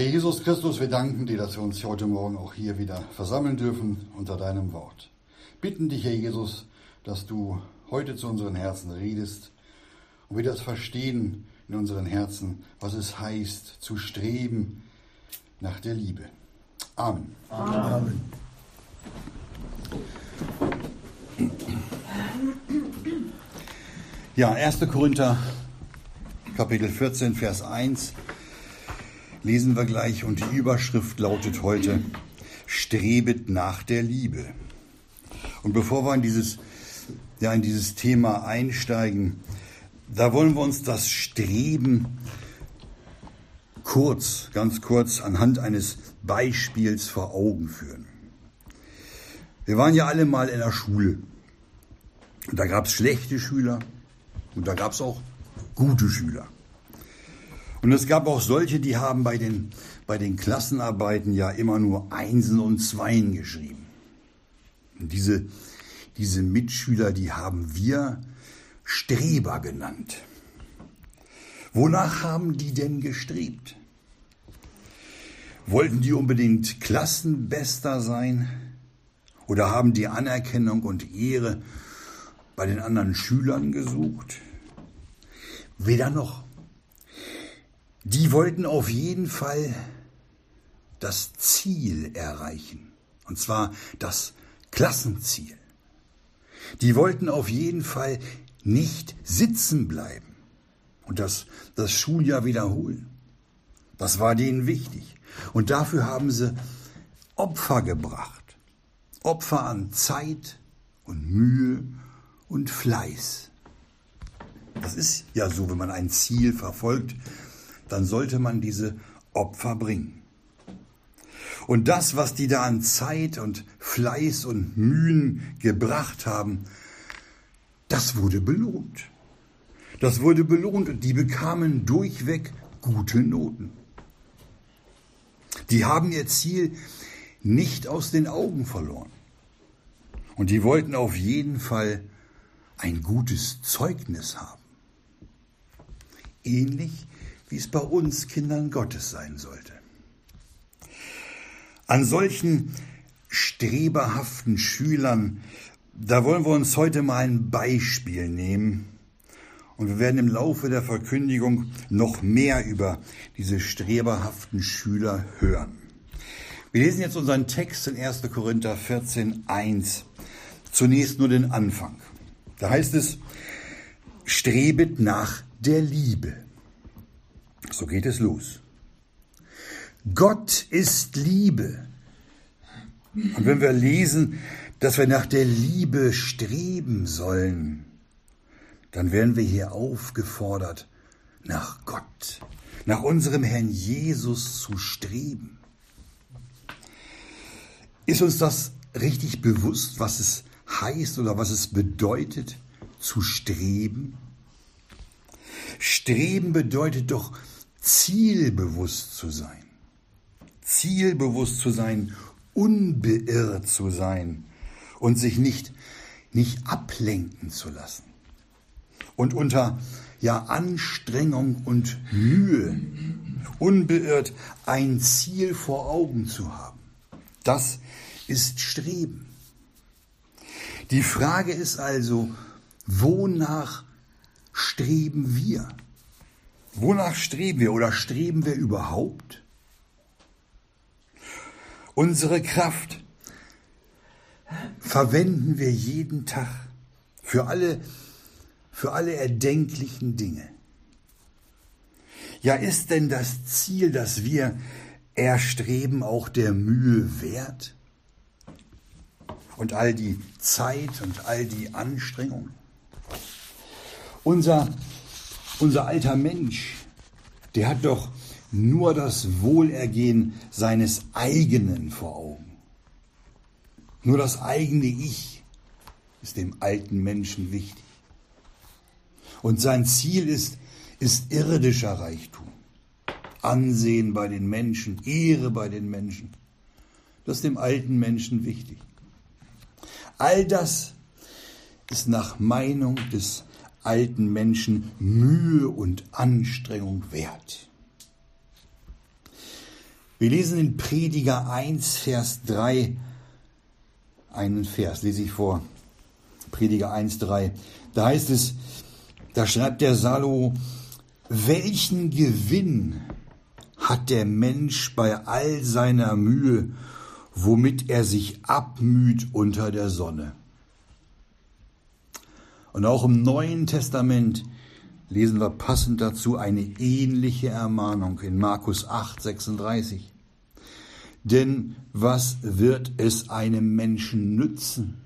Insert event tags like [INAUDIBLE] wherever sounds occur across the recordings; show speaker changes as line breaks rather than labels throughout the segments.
Herr Jesus Christus, wir danken dir, dass wir uns heute Morgen auch hier wieder versammeln dürfen unter deinem Wort. Bitten dich, Herr Jesus, dass du heute zu unseren Herzen redest und wir das verstehen in unseren Herzen, was es heißt, zu streben nach der Liebe. Amen. Amen. Ja, 1. Korinther Kapitel 14, Vers 1 lesen wir gleich und die Überschrift lautet heute, Strebet nach der Liebe. Und bevor wir in dieses, ja, in dieses Thema einsteigen, da wollen wir uns das Streben kurz, ganz kurz anhand eines Beispiels vor Augen führen. Wir waren ja alle mal in der Schule. Und da gab es schlechte Schüler und da gab es auch gute Schüler. Und es gab auch solche, die haben bei den, bei den Klassenarbeiten ja immer nur Einsen und Zweien geschrieben. Und diese, diese Mitschüler, die haben wir Streber genannt. Wonach haben die denn gestrebt? Wollten die unbedingt Klassenbester sein? Oder haben die Anerkennung und Ehre bei den anderen Schülern gesucht? Weder noch. Die wollten auf jeden Fall das Ziel erreichen. Und zwar das Klassenziel. Die wollten auf jeden Fall nicht sitzen bleiben und das, das Schuljahr wiederholen. Das war denen wichtig. Und dafür haben sie Opfer gebracht. Opfer an Zeit und Mühe und Fleiß. Das ist ja so, wenn man ein Ziel verfolgt, dann sollte man diese Opfer bringen. Und das, was die da an Zeit und Fleiß und Mühen gebracht haben, das wurde belohnt. Das wurde belohnt und die bekamen durchweg gute Noten. Die haben ihr Ziel nicht aus den Augen verloren. Und die wollten auf jeden Fall ein gutes Zeugnis haben. Ähnlich wie es bei uns Kindern Gottes sein sollte. An solchen streberhaften Schülern, da wollen wir uns heute mal ein Beispiel nehmen. Und wir werden im Laufe der Verkündigung noch mehr über diese streberhaften Schüler hören. Wir lesen jetzt unseren Text in 1. Korinther 14, 1. Zunächst nur den Anfang. Da heißt es, strebet nach der Liebe so geht es los. Gott ist Liebe. Und wenn wir lesen, dass wir nach der Liebe streben sollen, dann werden wir hier aufgefordert, nach Gott, nach unserem Herrn Jesus zu streben. Ist uns das richtig bewusst, was es heißt oder was es bedeutet, zu streben? Streben bedeutet doch zielbewusst zu sein. Zielbewusst zu sein, unbeirrt zu sein und sich nicht, nicht ablenken zu lassen. Und unter ja, Anstrengung und Mühe unbeirrt ein Ziel vor Augen zu haben. Das ist Streben. Die Frage ist also, wonach streben wir? Wonach streben wir oder streben wir überhaupt? Unsere Kraft verwenden wir jeden Tag für alle, für alle erdenklichen Dinge. Ja, ist denn das Ziel, das wir erstreben, auch der Mühe wert? Und all die Zeit und all die Anstrengung? Unser unser alter Mensch, der hat doch nur das Wohlergehen seines eigenen vor Augen. Nur das eigene Ich ist dem alten Menschen wichtig. Und sein Ziel ist, ist irdischer Reichtum. Ansehen bei den Menschen, Ehre bei den Menschen. Das ist dem alten Menschen wichtig. All das ist nach Meinung des alten Menschen Mühe und Anstrengung wert. Wir lesen in Prediger 1, Vers 3, einen Vers lese ich vor. Prediger 1, 3. Da heißt es, da schreibt der Salo, welchen Gewinn hat der Mensch bei all seiner Mühe, womit er sich abmüht unter der Sonne? Und auch im Neuen Testament lesen wir passend dazu eine ähnliche Ermahnung in Markus 8, 36. Denn was wird es einem Menschen nützen,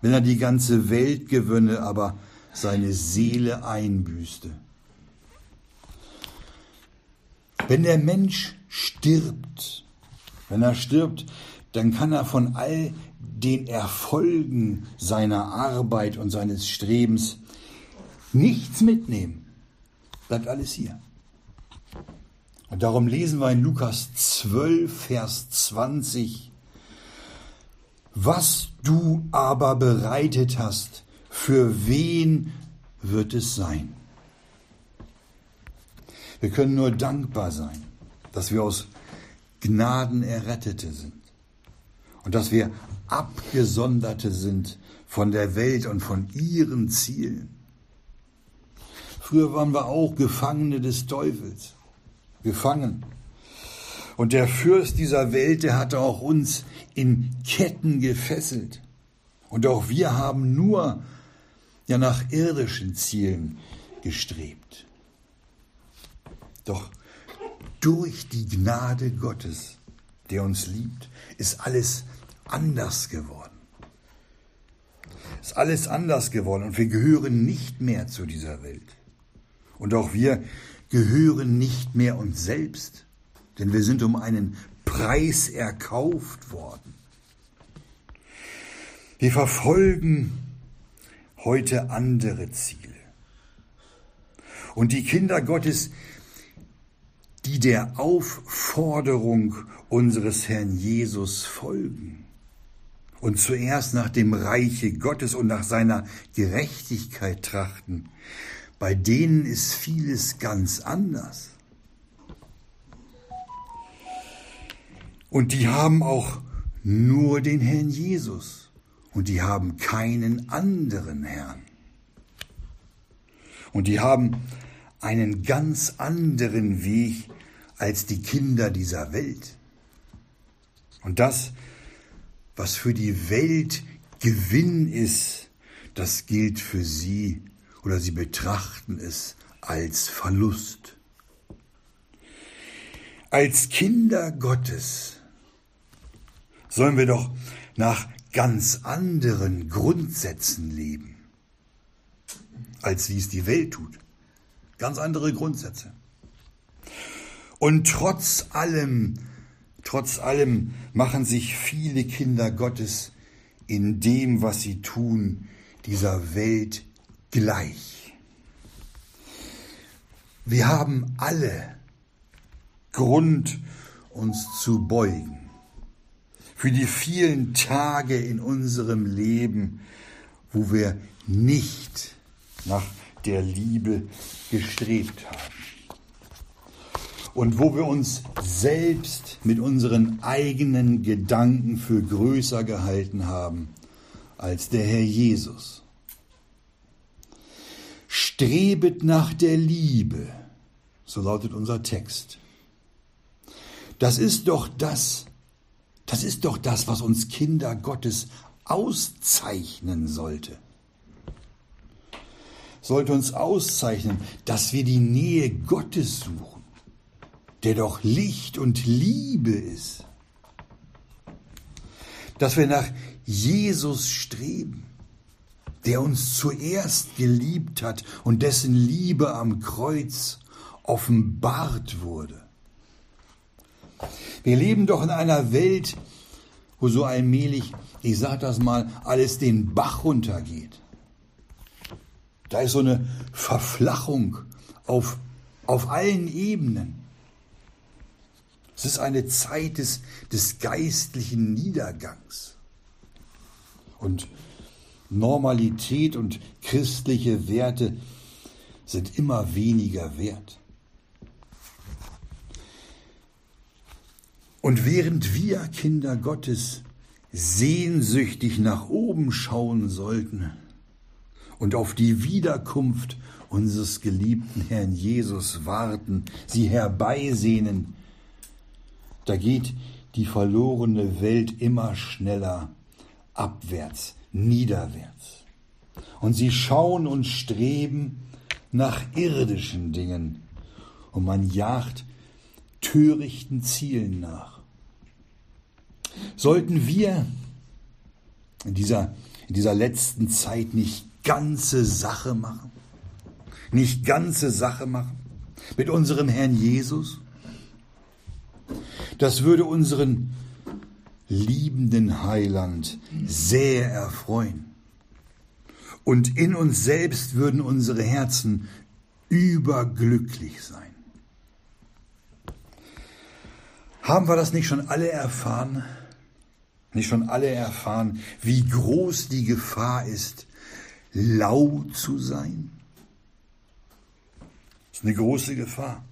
wenn er die ganze Welt gewönne, aber seine Seele einbüßte? Wenn der Mensch stirbt, wenn er stirbt, dann kann er von all den Erfolgen seiner Arbeit und seines Strebens nichts mitnehmen. Bleibt alles hier. Und darum lesen wir in Lukas 12, Vers 20, was du aber bereitet hast, für wen wird es sein? Wir können nur dankbar sein, dass wir aus Gnaden Errettete sind und dass wir Abgesonderte sind von der Welt und von ihren Zielen. Früher waren wir auch Gefangene des Teufels, gefangen. Und der Fürst dieser Welt, der hatte auch uns in Ketten gefesselt. Und auch wir haben nur ja nach irdischen Zielen gestrebt. Doch durch die Gnade Gottes, der uns liebt, ist alles anders geworden. Ist alles anders geworden und wir gehören nicht mehr zu dieser Welt. Und auch wir gehören nicht mehr uns selbst, denn wir sind um einen Preis erkauft worden. Wir verfolgen heute andere Ziele. Und die Kinder Gottes, die der Aufforderung unseres Herrn Jesus folgen und zuerst nach dem Reiche Gottes und nach seiner Gerechtigkeit trachten, bei denen ist vieles ganz anders. Und die haben auch nur den Herrn Jesus und die haben keinen anderen Herrn. Und die haben einen ganz anderen Weg als die Kinder dieser Welt. Und das, was für die Welt Gewinn ist, das gilt für sie oder sie betrachten es als Verlust. Als Kinder Gottes sollen wir doch nach ganz anderen Grundsätzen leben, als wie es die Welt tut. Ganz andere Grundsätze. Und trotz allem, trotz allem machen sich viele Kinder Gottes in dem, was sie tun, dieser Welt gleich. Wir haben alle Grund, uns zu beugen für die vielen Tage in unserem Leben, wo wir nicht nach der Liebe gestrebt haben und wo wir uns selbst mit unseren eigenen Gedanken für größer gehalten haben als der Herr Jesus. Strebet nach der Liebe, so lautet unser Text. Das ist doch das, das ist doch das, was uns Kinder Gottes auszeichnen sollte. Sollte uns auszeichnen, dass wir die Nähe Gottes suchen, der doch Licht und Liebe ist. Dass wir nach Jesus streben der uns zuerst geliebt hat und dessen Liebe am Kreuz offenbart wurde. Wir leben doch in einer Welt, wo so allmählich, ich sag das mal, alles den Bach runtergeht. Da ist so eine Verflachung auf, auf allen Ebenen. Es ist eine Zeit des, des geistlichen Niedergangs. Und Normalität und christliche Werte sind immer weniger wert. Und Und während wir Kinder Gottes sehnsüchtig nach oben schauen sollten und auf die Wiederkunft unseres geliebten Herrn Jesus warten, sie herbeisehnen, da geht die verlorene Welt immer schneller abwärts, niederwärts. Und sie schauen und streben nach irdischen Dingen und man jagt törichten Zielen nach. Sollten wir in dieser, in dieser letzten Zeit nicht ganze Sache machen? Nicht ganze Sache machen mit unserem Herrn Jesus? Das würde unseren liebenden Heiland sehr erfreuen. Und in uns selbst würden unsere Herzen überglücklich sein. Haben wir das nicht schon alle erfahren? Nicht schon alle erfahren, wie groß die Gefahr ist, lau zu sein? Das ist eine große Gefahr.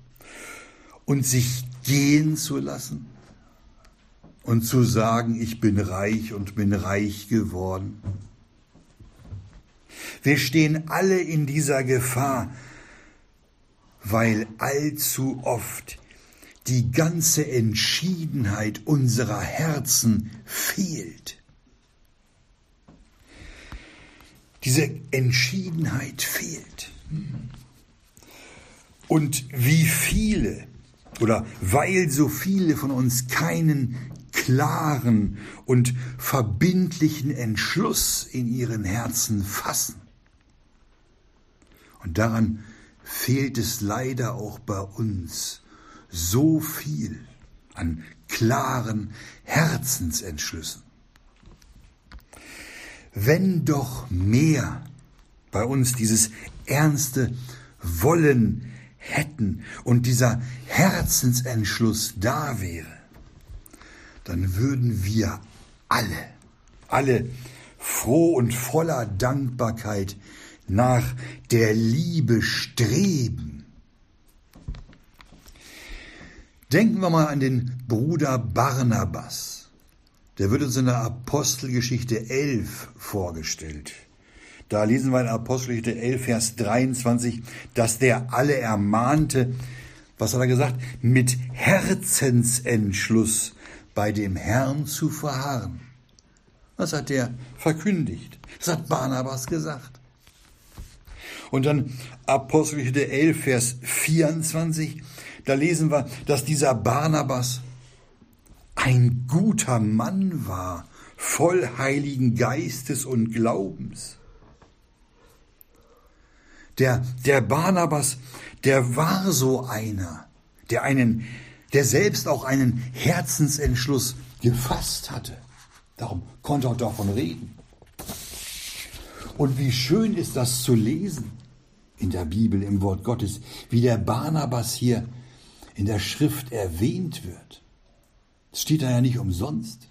Und sich gehen zu lassen und zu sagen, ich bin reich und bin reich geworden. Wir stehen alle in dieser Gefahr, weil allzu oft die ganze Entschiedenheit unserer Herzen fehlt. Diese Entschiedenheit fehlt. Und wie viele oder weil so viele von uns keinen klaren und verbindlichen Entschluss in ihren Herzen fassen. Und daran fehlt es leider auch bei uns so viel an klaren Herzensentschlüssen. Wenn doch mehr bei uns dieses ernste Wollen hätten und dieser Herzensentschluss da wäre, dann würden wir alle, alle froh und voller Dankbarkeit nach der Liebe streben Denken wir mal an den Bruder Barnabas. Der wird uns in der Apostelgeschichte 11 vorgestellt. Da lesen wir in Apostelgeschichte 11, Vers 23, dass der alle ermahnte, was hat er gesagt, mit Herzensentschluss bei dem Herrn zu verharren. Das hat er verkündigt. Das hat Barnabas gesagt. Und dann Apostelgeschichte 11, Vers 24, da lesen wir, dass dieser Barnabas ein guter Mann war, voll heiligen Geistes und Glaubens. Der, der Barnabas, der war so einer, der einen, der selbst auch einen Herzensentschluss gefasst hatte. Darum konnte er auch davon reden. Und wie schön ist das zu lesen in der Bibel, im Wort Gottes, wie der Barnabas hier in der Schrift erwähnt wird. Das steht da ja nicht umsonst.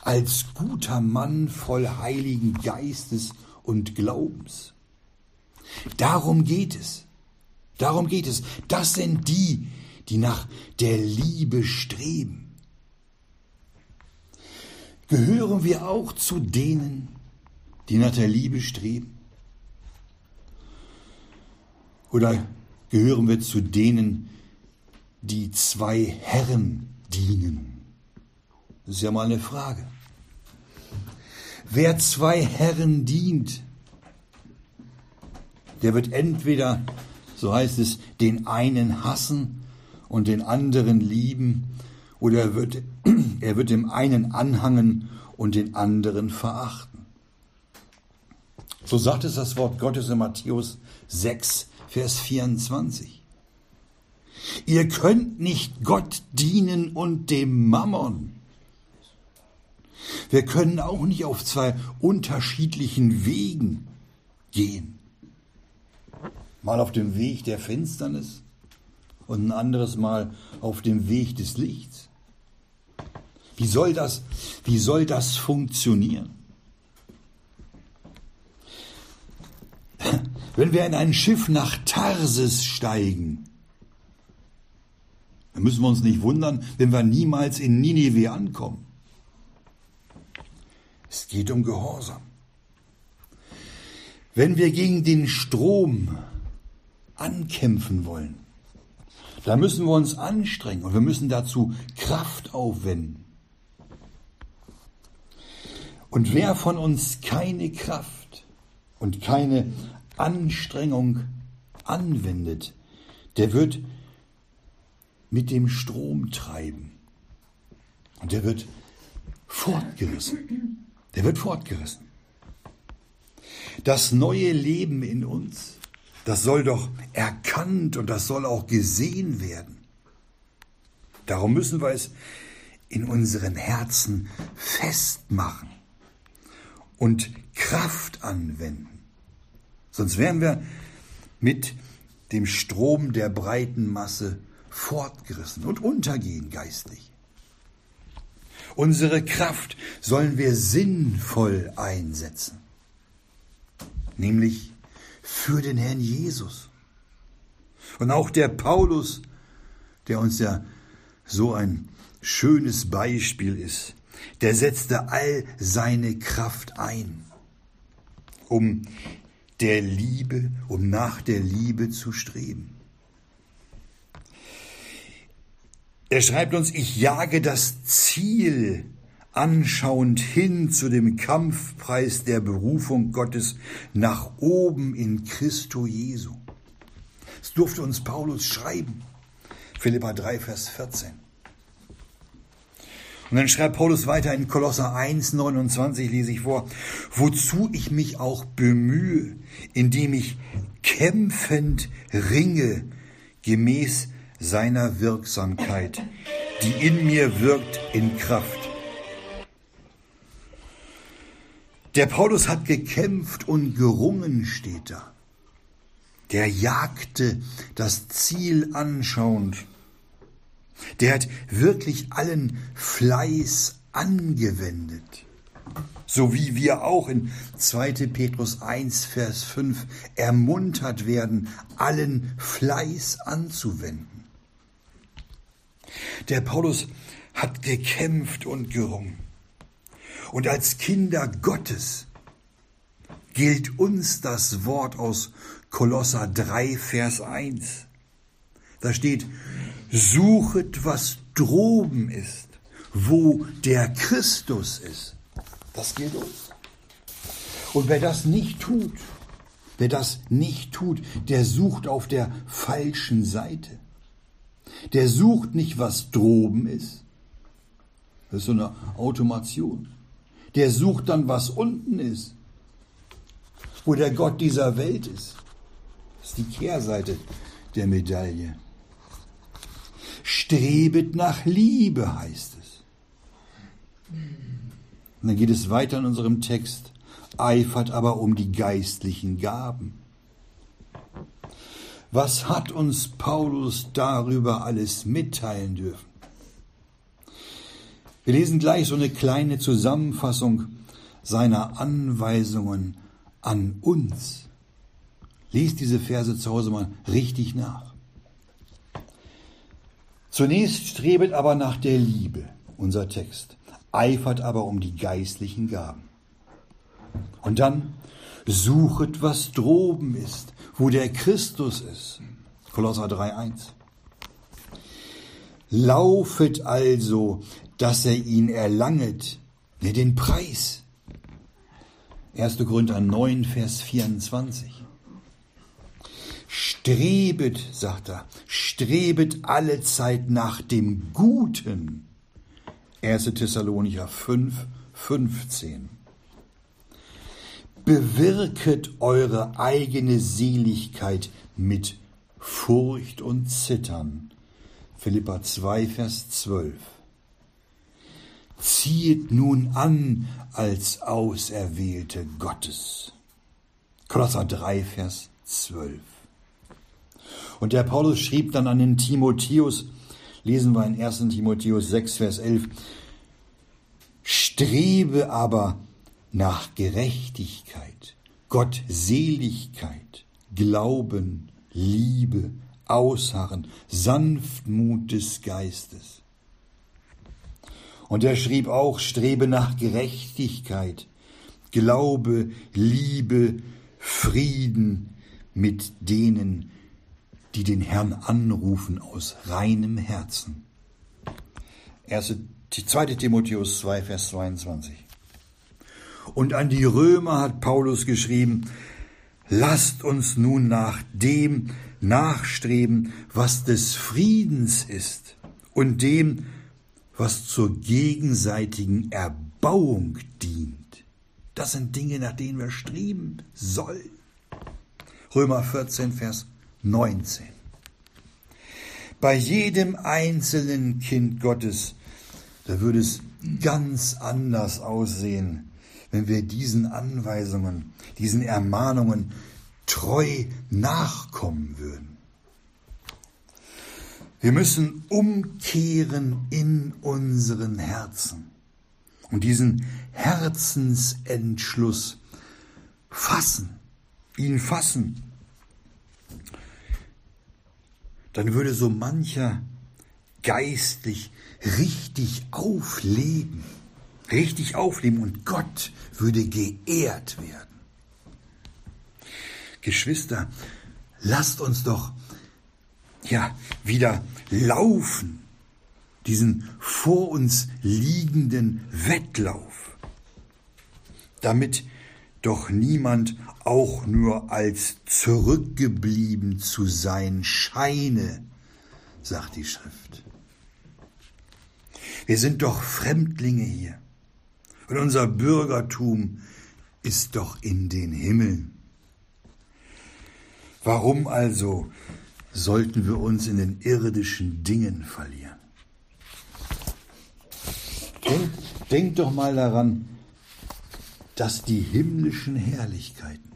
Als guter Mann voll heiligen Geistes und Glaubens. Darum geht es. Darum geht es. Das sind die, die nach der Liebe streben. Gehören wir auch zu denen, die nach der Liebe streben? Oder gehören wir zu denen, die zwei Herren dienen? Das ist ja mal eine Frage. Wer zwei Herren dient, der wird entweder, so heißt es, den einen hassen und den anderen lieben, oder er wird, [CLEARS THROAT] er wird dem einen anhangen und den anderen verachten. So sagt es das Wort Gottes in Matthäus 6, Vers 24. Ihr könnt nicht Gott dienen und dem Mammon. Wir können auch nicht auf zwei unterschiedlichen Wegen gehen. Mal auf dem Weg der Finsternis und ein anderes Mal auf dem Weg des Lichts. Wie soll das, wie soll das funktionieren? Wenn wir in ein Schiff nach Tarsis steigen, Da müssen wir uns nicht wundern, wenn wir niemals in Ninive ankommen. Es geht um Gehorsam. Wenn wir gegen den Strom ankämpfen wollen, da müssen wir uns anstrengen und wir müssen dazu Kraft aufwenden. Und wer von uns keine Kraft und keine Anstrengung anwendet, der wird mit dem Strom treiben. Und der wird fortgerissen. Der wird fortgerissen. Das neue Leben in uns, das soll doch erkannt und das soll auch gesehen werden. Darum müssen wir es in unseren Herzen festmachen und Kraft anwenden. Sonst wären wir mit dem Strom der breiten Masse fortgerissen und untergehen geistlich. Unsere Kraft sollen wir sinnvoll einsetzen, nämlich für den Herrn Jesus. Und auch der Paulus, der uns ja so ein schönes Beispiel ist, der setzte all seine Kraft ein, um der Liebe, um nach der Liebe zu streben. Er schreibt uns, ich jage das Ziel anschauend hin zu dem Kampfpreis der Berufung Gottes nach oben in Christo Jesu. Das durfte uns Paulus schreiben. Philippa 3, Vers 14. Und dann schreibt Paulus weiter in Kolosser 1, 29 lese ich vor, wozu ich mich auch bemühe, indem ich kämpfend ringe, gemäß seiner Wirksamkeit, die in mir wirkt in Kraft. Der Paulus hat gekämpft und gerungen, steht da. Der jagte das Ziel anschauend. Der hat wirklich allen Fleiß angewendet. So wie wir auch in 2. Petrus 1, Vers 5 ermuntert werden, allen Fleiß anzuwenden. Der Paulus hat gekämpft und gerungen. Und als Kinder Gottes gilt uns das Wort aus Kolosser 3, Vers 1. Da steht, suchet, was droben ist, wo der Christus ist. Das gilt uns. Und wer das nicht tut, wer das nicht tut, der sucht auf der falschen Seite. Der sucht nicht, was droben ist. Das ist so eine Automation. Der sucht dann, was unten ist. Wo der Gott dieser Welt ist. Das ist die Kehrseite der Medaille. Strebet nach Liebe, heißt es. Und dann geht es weiter in unserem Text. Eifert aber um die geistlichen Gaben. Was hat uns Paulus darüber alles mitteilen dürfen? Wir lesen gleich so eine kleine Zusammenfassung seiner Anweisungen an uns. Lies diese Verse zu Hause mal richtig nach. Zunächst strebet aber nach der Liebe, unser Text, eifert aber um die geistlichen Gaben. Und dann suchet, was droben ist, wo der Christus ist. Kolosser 3.1. Laufet also, dass er ihn erlanget, ne, den Preis. 1. Korinther 9, Vers 24. Strebet, sagt er, strebet alle Zeit nach dem Guten. 1. Thessalonicher 5, 15 bewirket eure eigene Seligkeit mit Furcht und Zittern. Philippa 2, Vers 12. Ziehet nun an als Auserwählte Gottes. Kolosser 3, Vers 12. Und der Paulus schrieb dann an den Timotheus, lesen wir in 1. Timotheus 6, Vers 11, Strebe aber nach Gerechtigkeit, Gottseligkeit, Glauben, Liebe, Ausharren, Sanftmut des Geistes. Und er schrieb auch, strebe nach Gerechtigkeit, Glaube, Liebe, Frieden mit denen, die den Herrn anrufen aus reinem Herzen. 2. Timotheus 2, Vers 22. Und an die Römer hat Paulus geschrieben, lasst uns nun nach dem nachstreben, was des Friedens ist und dem, was zur gegenseitigen Erbauung dient. Das sind Dinge, nach denen wir streben sollen. Römer 14, Vers 19. Bei jedem einzelnen Kind Gottes, da würde es ganz anders aussehen, wenn wir diesen Anweisungen, diesen Ermahnungen treu nachkommen würden. Wir müssen umkehren in unseren Herzen und diesen Herzensentschluss fassen, ihn fassen. Dann würde so mancher geistlich richtig aufleben, richtig aufleben und Gott würde geehrt werden. Geschwister, lasst uns doch ja wieder laufen, diesen vor uns liegenden Wettlauf, damit doch niemand auch nur als zurückgeblieben zu sein scheine, sagt die Schrift. Wir sind doch Fremdlinge hier und unser Bürgertum ist doch in den Himmeln. Warum also sollten wir uns in den irdischen Dingen verlieren? Denk, denk doch mal daran, dass die himmlischen Herrlichkeiten,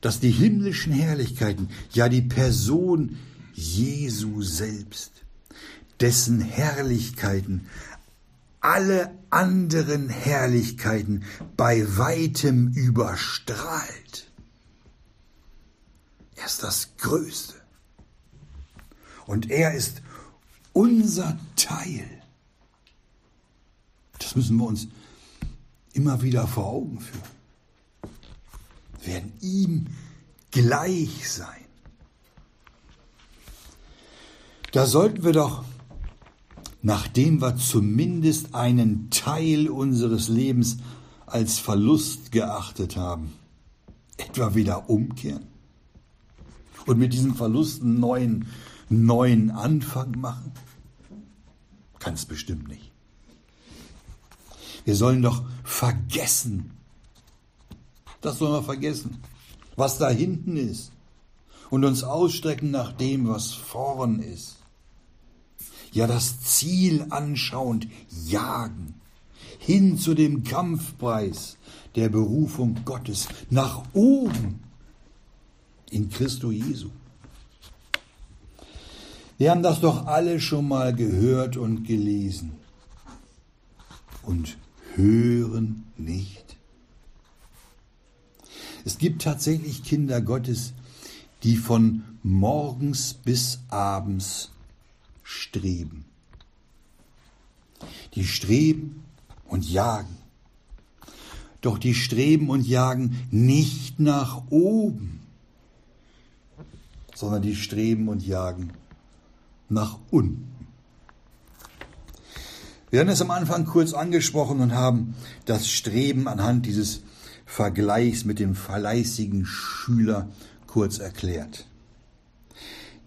dass die himmlischen Herrlichkeiten, ja die Person Jesu selbst, dessen Herrlichkeiten alle anderen Herrlichkeiten bei weitem überstrahlt. Er ist das Größte. Und er ist unser Teil. Das müssen wir uns immer wieder vor Augen führen. Wir werden ihm gleich sein. Da sollten wir doch, nachdem wir zumindest einen Teil unseres Lebens als Verlust geachtet haben, etwa wieder umkehren und mit diesem Verlust einen neuen, neuen Anfang machen? Es bestimmt nicht. Wir sollen doch vergessen. Das sollen wir vergessen, was da hinten ist. Und uns ausstrecken nach dem, was vorn ist. Ja, das Ziel anschauend jagen. Hin zu dem Kampfpreis der Berufung Gottes. Nach oben in Christo Jesu. Wir haben das doch alle schon mal gehört und gelesen und hören nicht. Es gibt tatsächlich Kinder Gottes, die von morgens bis abends streben. Die streben und jagen. Doch die streben und jagen nicht nach oben, sondern die streben und jagen nach unten. Wir haben es am Anfang kurz angesprochen und haben das Streben anhand dieses Vergleichs mit dem fleißigen Schüler kurz erklärt.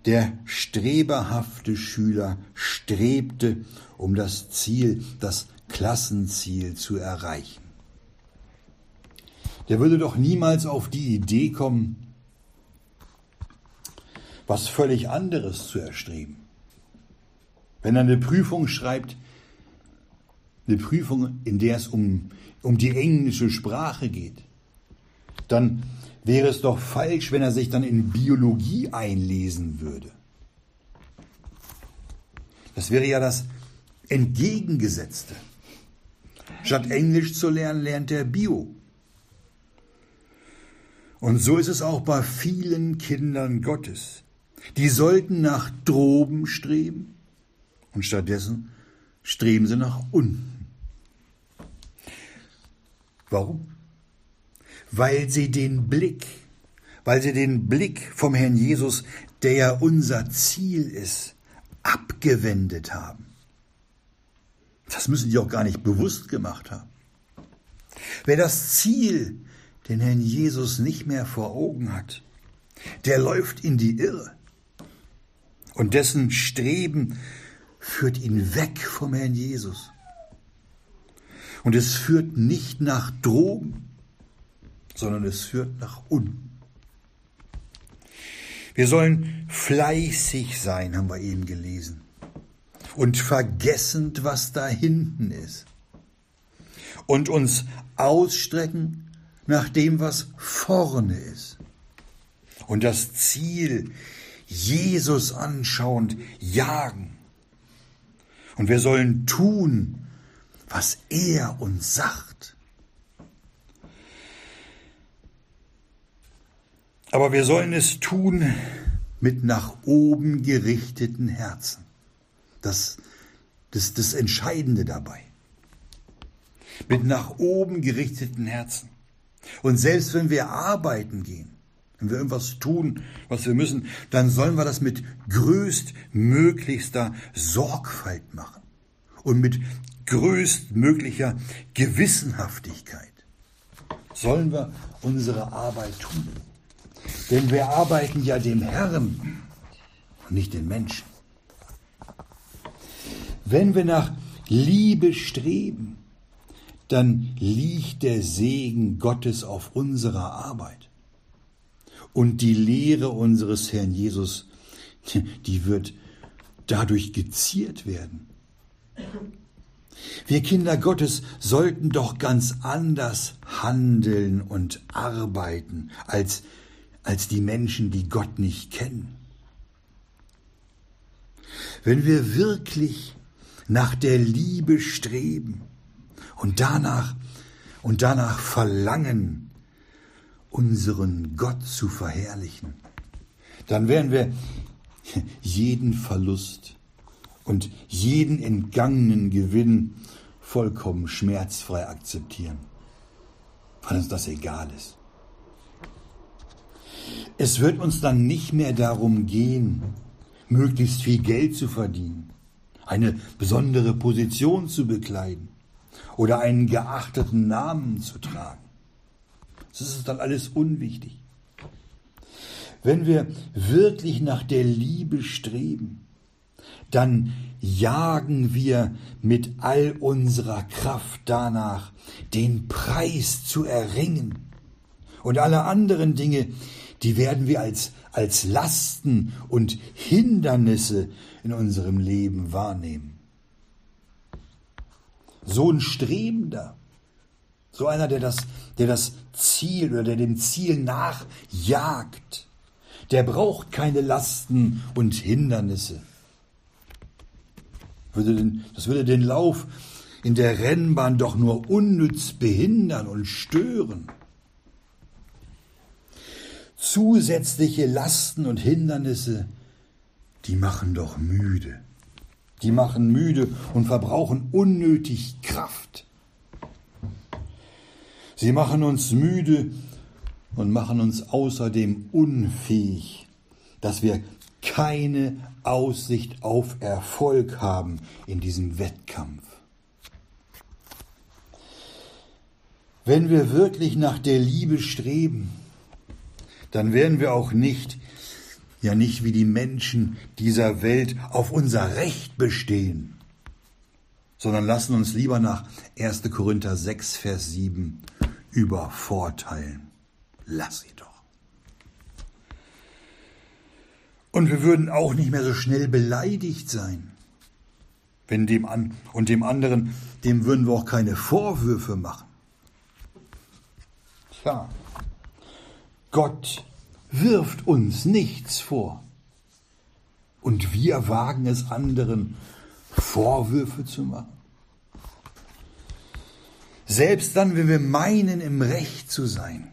Der streberhafte Schüler strebte, um das Ziel, das Klassenziel zu erreichen. Der würde doch niemals auf die Idee kommen, was völlig anderes zu erstreben. Wenn er eine Prüfung schreibt, eine Prüfung, in der es um, um die englische Sprache geht, dann wäre es doch falsch, wenn er sich dann in Biologie einlesen würde. Das wäre ja das Entgegengesetzte. Statt Englisch zu lernen, lernt er Bio. Und so ist es auch bei vielen Kindern Gottes. Die sollten nach droben streben und stattdessen streben sie nach unten. Warum? Weil sie den Blick, weil sie den Blick vom Herrn Jesus, der ja unser Ziel ist, abgewendet haben. Das müssen die auch gar nicht bewusst gemacht haben. Wer das Ziel, den Herrn Jesus nicht mehr vor Augen hat, der läuft in die Irre. Und dessen Streben führt ihn weg vom Herrn Jesus. Und es führt nicht nach Drogen, sondern es führt nach unten. Wir sollen fleißig sein, haben wir eben gelesen. Und vergessend, was da hinten ist. Und uns ausstrecken nach dem, was vorne ist. Und das Ziel, Jesus anschauend, jagen. Und wir sollen tun, was er uns sagt. Aber wir sollen es tun mit nach oben gerichteten Herzen. Das, das, das Entscheidende dabei. Mit nach oben gerichteten Herzen. Und selbst wenn wir arbeiten gehen, wenn wir irgendwas tun, was wir müssen, dann sollen wir das mit größtmöglichster Sorgfalt machen und mit größtmöglicher Gewissenhaftigkeit. Sollen wir unsere Arbeit tun. Denn wir arbeiten ja dem Herrn und nicht den Menschen. Wenn wir nach Liebe streben, dann liegt der Segen Gottes auf unserer Arbeit. Und die Lehre unseres Herrn Jesus, die wird dadurch geziert werden. Wir Kinder Gottes sollten doch ganz anders handeln und arbeiten als als die Menschen, die Gott nicht kennen. Wenn wir wirklich nach der Liebe streben und danach und danach verlangen, unseren Gott zu verherrlichen, dann werden wir jeden Verlust und jeden entgangenen Gewinn vollkommen schmerzfrei akzeptieren, weil uns das egal ist. Es wird uns dann nicht mehr darum gehen, möglichst viel Geld zu verdienen, eine besondere Position zu bekleiden oder einen geachteten Namen zu tragen. Das ist dann alles unwichtig. Wenn wir wirklich nach der Liebe streben, dann jagen wir mit all unserer Kraft danach, den Preis zu erringen und alle anderen Dinge, die werden wir als, als Lasten und Hindernisse in unserem Leben wahrnehmen. So ein Strebender, so einer, der das, der das Ziel oder der dem Ziel nachjagt, der braucht keine Lasten und Hindernisse. das würde den Lauf in der Rennbahn doch nur unnütz behindern und stören zusätzliche Lasten und Hindernisse, die machen doch müde. Die machen müde und verbrauchen unnötig Kraft. Sie machen uns müde und machen uns außerdem unfähig, dass wir keine Aussicht auf Erfolg haben in diesem Wettkampf. Wenn wir wirklich nach der Liebe streben, dann werden wir auch nicht, ja nicht wie die Menschen dieser Welt auf unser Recht bestehen, sondern lassen uns lieber nach 1. Korinther 6, Vers 7 übervorteilen. Lass sie doch. Und wir würden auch nicht mehr so schnell beleidigt sein. Wenn dem an und dem anderen, dem würden wir auch keine Vorwürfe machen. Tja, Gott wirft uns nichts vor. Und wir wagen es anderen, Vorwürfe zu machen. Selbst dann, wenn wir meinen, im Recht zu sein,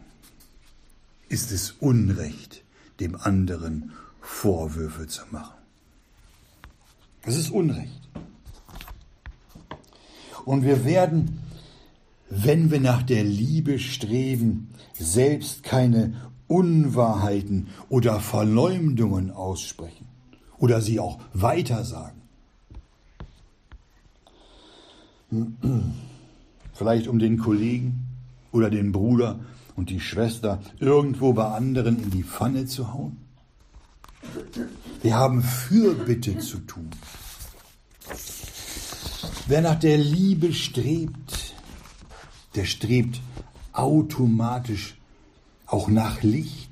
ist es Unrecht, dem anderen Vorwürfe zu machen. Es ist Unrecht. Und wir werden, wenn wir nach der Liebe streben, selbst keine Unwahrheiten oder Verleumdungen aussprechen oder sie auch weitersagen. Vielleicht um den Kollegen oder den Bruder und die Schwester irgendwo bei anderen in die Pfanne zu hauen. Wir haben Fürbitte zu tun. Wer nach der Liebe strebt, der strebt automatisch auch nach Licht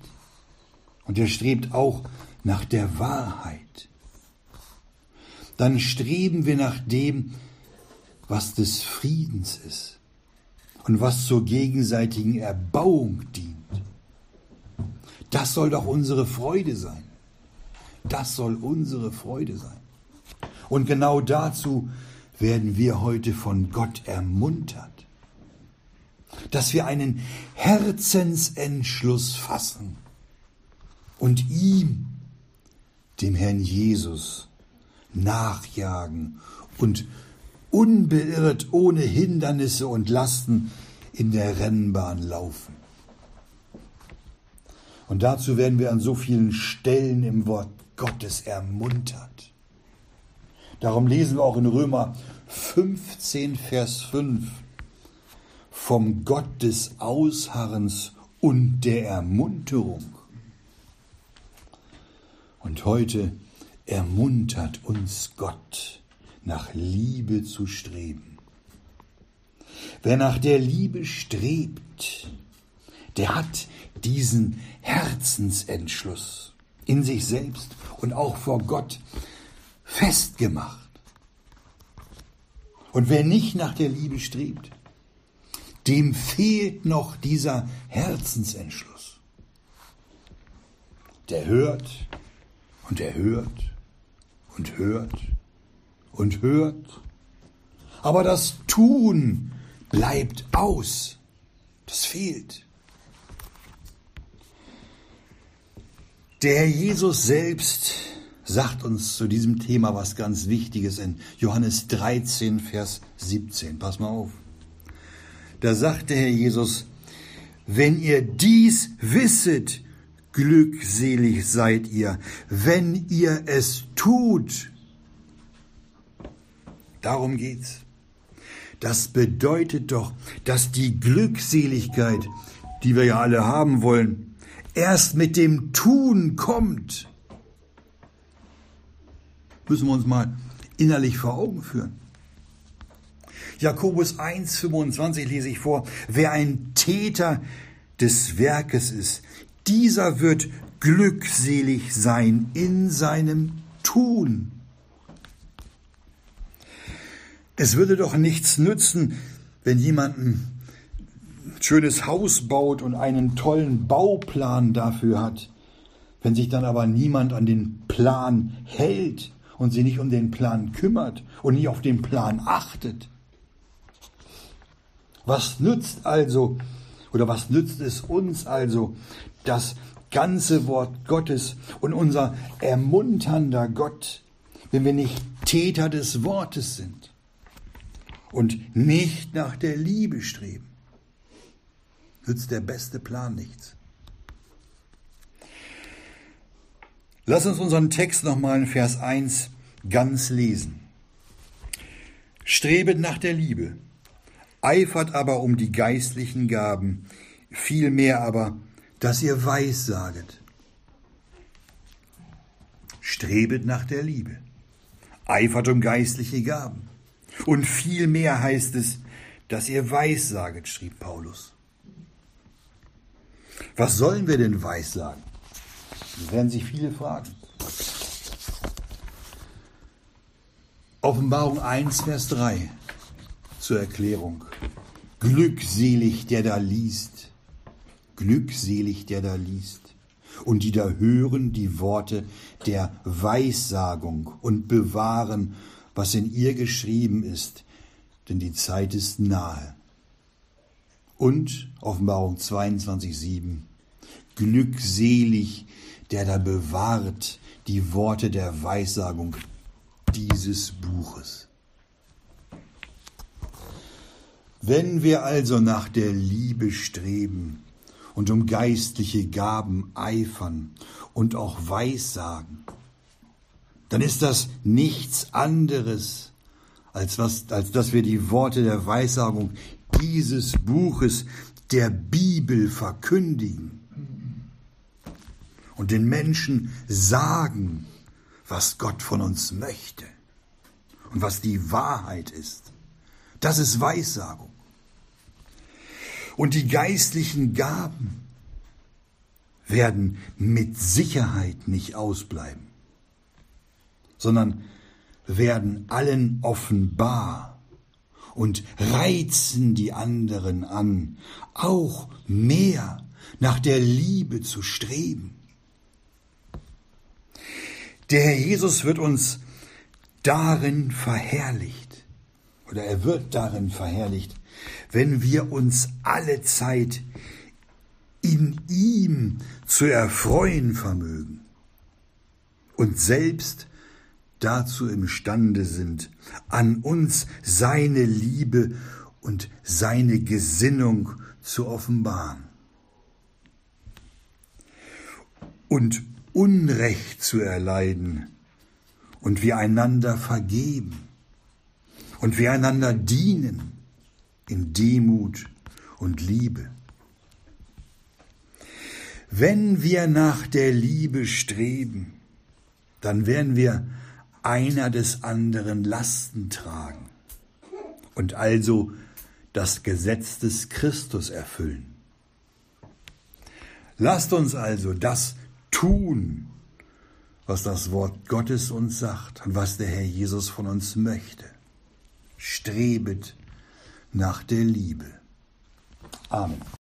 und der strebt auch nach der Wahrheit. Dann streben wir nach dem, was des Friedens ist und was zur gegenseitigen Erbauung dient. Das soll doch unsere Freude sein. Das soll unsere Freude sein. Und genau dazu werden wir heute von Gott ermuntert, dass wir einen Herzensentschluss fassen und ihm, dem Herrn Jesus, nachjagen und unbeirrt, ohne Hindernisse und Lasten in der Rennbahn laufen. Und dazu werden wir an so vielen Stellen im Wort Gottes ermuntert. Darum lesen wir auch in Römer 15, Vers 5 vom Gott des Ausharrens und der Ermunterung. Und heute ermuntert uns Gott, nach Liebe zu streben. Wer nach der Liebe strebt, der hat diesen Herzensentschluss in sich selbst und auch vor Gott festgemacht. Und wer nicht nach der Liebe strebt, dem fehlt noch dieser Herzensentschluss. Der hört und er hört und hört und hört. Aber das Tun bleibt aus. Das fehlt. Der Herr Jesus selbst sagt uns zu diesem Thema was ganz Wichtiges in Johannes 13, Vers 17. Pass mal auf. Da sagt der Herr Jesus, wenn ihr dies wisset, glückselig seid ihr, wenn ihr es tut. Darum geht's. Das bedeutet doch, dass die Glückseligkeit, die wir ja alle haben wollen, erst mit dem Tun kommt müssen wir uns mal innerlich vor Augen führen. Jakobus 1,25 lese ich vor, wer ein Täter des Werkes ist, dieser wird glückselig sein in seinem Tun. Es würde doch nichts nützen, wenn jemand ein schönes Haus baut und einen tollen Bauplan dafür hat, wenn sich dann aber niemand an den Plan hält und sich nicht um den Plan kümmert und nicht auf den Plan achtet. Was nützt also, oder was nützt es uns also, das ganze Wort Gottes und unser ermunternder Gott, wenn wir nicht Täter des Wortes sind und nicht nach der Liebe streben? Nützt der beste Plan nichts. Lass uns unseren Text nochmal in Vers 1 ganz lesen. Strebet nach der Liebe, eifert aber um die geistlichen Gaben, vielmehr aber, dass ihr weissaget. Strebet nach der Liebe, eifert um geistliche Gaben. Und vielmehr heißt es, dass ihr weissaget, schrieb Paulus. Was sollen wir denn weissagen? Das werden sich viele fragen. Offenbarung 1, Vers 3 zur Erklärung. Glückselig, der da liest. Glückselig, der da liest. Und die da hören die Worte der Weissagung und bewahren, was in ihr geschrieben ist, denn die Zeit ist nahe. Und Offenbarung 22, 7. Glückselig, der da bewahrt die Worte der Weissagung dieses Buches. Wenn wir also nach der Liebe streben und um geistliche Gaben eifern und auch Weissagen, dann ist das nichts anderes, als, was, als dass wir die Worte der Weissagung dieses Buches der Bibel verkündigen und den Menschen sagen, was Gott von uns möchte und was die Wahrheit ist. Das ist Weissagung. Und die geistlichen Gaben werden mit Sicherheit nicht ausbleiben, sondern werden allen offenbar und reizen die anderen an, auch mehr nach der Liebe zu streben. Der Herr Jesus wird uns darin verherrlicht, oder er wird darin verherrlicht, wenn wir uns alle Zeit in ihm zu erfreuen vermögen und selbst dazu imstande sind, an uns seine Liebe und seine Gesinnung zu offenbaren. Und Unrecht zu erleiden und wir einander vergeben und wir einander dienen in Demut und Liebe. Wenn wir nach der Liebe streben, dann werden wir einer des anderen Lasten tragen und also das Gesetz des Christus erfüllen. Lasst uns also das tun, was das Wort Gottes uns sagt und was der Herr Jesus von uns möchte. Strebet nach der Liebe. Amen.